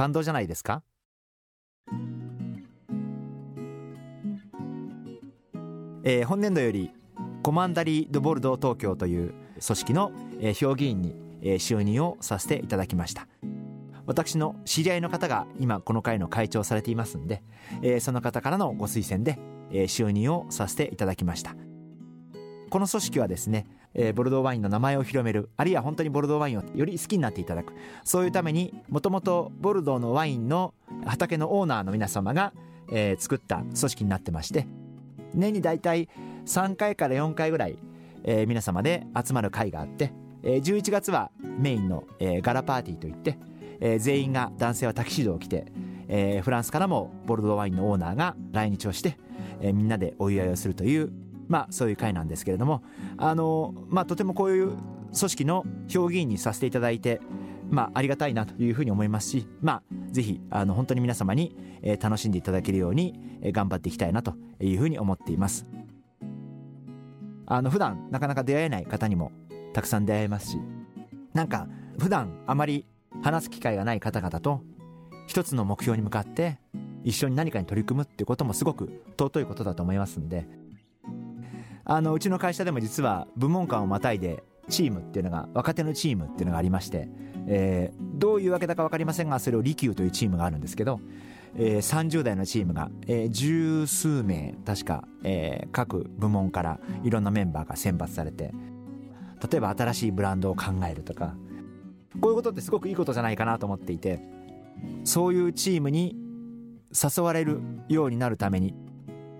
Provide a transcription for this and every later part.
感動じゃないですか？え、本年度よりコマンダリー・ド・ボルドー東京という組織の、え、評議員に、えー、就任をさせていただきました。私の知り合いの方が今この会の会長されていますんで、え、その方からのご推薦で、えー、就任をさせていただきました。この組織はですね、えー、ボルドーワインの名前を広めるあるいは本当にボルドーワインをより好きになっていただく。そういうためにもともとボルドーのワインの畑のオーナーの皆様が、えー、作った組織になってまして年に大体3回から4回ぐらい、えー、皆様で集まる会があって、えー、11月はメインの、えー、ガラパーティーといって、えー、全員が男性はタキシードを着て、えー、フランスからもボルドーワインのオーナーが来日をして、えー、みんなでお祝いをするというまあそういう会なんですけれどもあのまあとてもこういう組織の評議員にさせていただいてまあ、ありがたいなというふうに思いますし、まあ、ぜひあの本当に皆様に、え、楽しんでいただけるように、え、頑張っていきたいなというふうに思っています。あの普段なかなか出会えない方にもたくさん出会えますしなんか普段あまり話す機会がない方々と一つの目標に向かって一緒に何かに取り組むっていうこともすごく尊いことだと思いますんであのうちの会社でも実は部門間をまたいでチームっていうのが若手のチームっていうのがありまして、えー、どういうわけだか分かりませんがそれを利休というチームがあるんですけど、えー、30代のチームが、えー、十数名確か、えー、各部門からいろんなメンバーが選抜されて例えば新しいブランドを考えるとかこういうことってすごくいいことじゃないかなと思っていてそういうチームに誘われるようになるために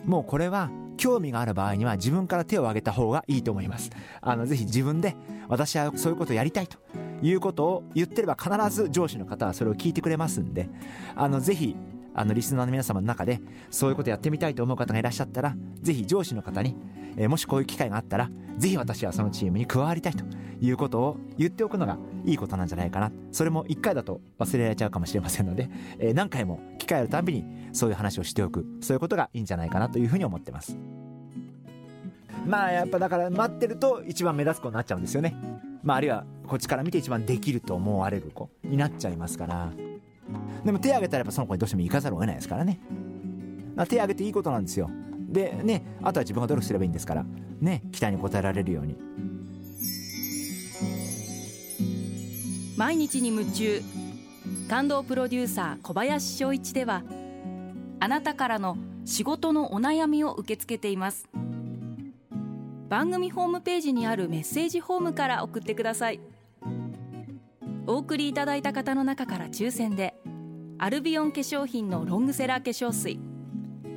もうこれは興味がある場合には自分から手を挙げた方がいいと思います。あのぜひ自分で私はそういうことをやりたいということを言ってれば必ず上司の方はそれを聞いてくれますんであのぜひあのリスナーの皆様の中でそういうことやってみたいと思う方がいらっしゃったらぜひ上司の方に、えー、もしこういう機会があったらぜひ私はそのチームに加わりたいということを言っておくのがいいことなんじゃないかなそれも1回だと忘れられちゃうかもしれませんので、えー、何回も機会あるたびにそういう話をしておくそういうことがいいんじゃないかなというふうに思ってます。まあやっぱだから待ってると一番目立つ子になっちゃうんですよね。まああるいはこっちから見て一番できると思われる子になっちゃいますから。でも手挙げたらやっぱその子にどうしても行かざるを得ないですからね。手挙げていいことなんですよ。でねあとは自分が努力すればいいんですからね期待に応えられるように。毎日に夢中。感動プロデューサー小林翔一ではあなたからの仕事のお悩みを受け付けています。番組ホームページにあるメッセージホームから送ってください。お送りいただいた方の中から抽選でアルビオン化粧品のロングセラー化粧水。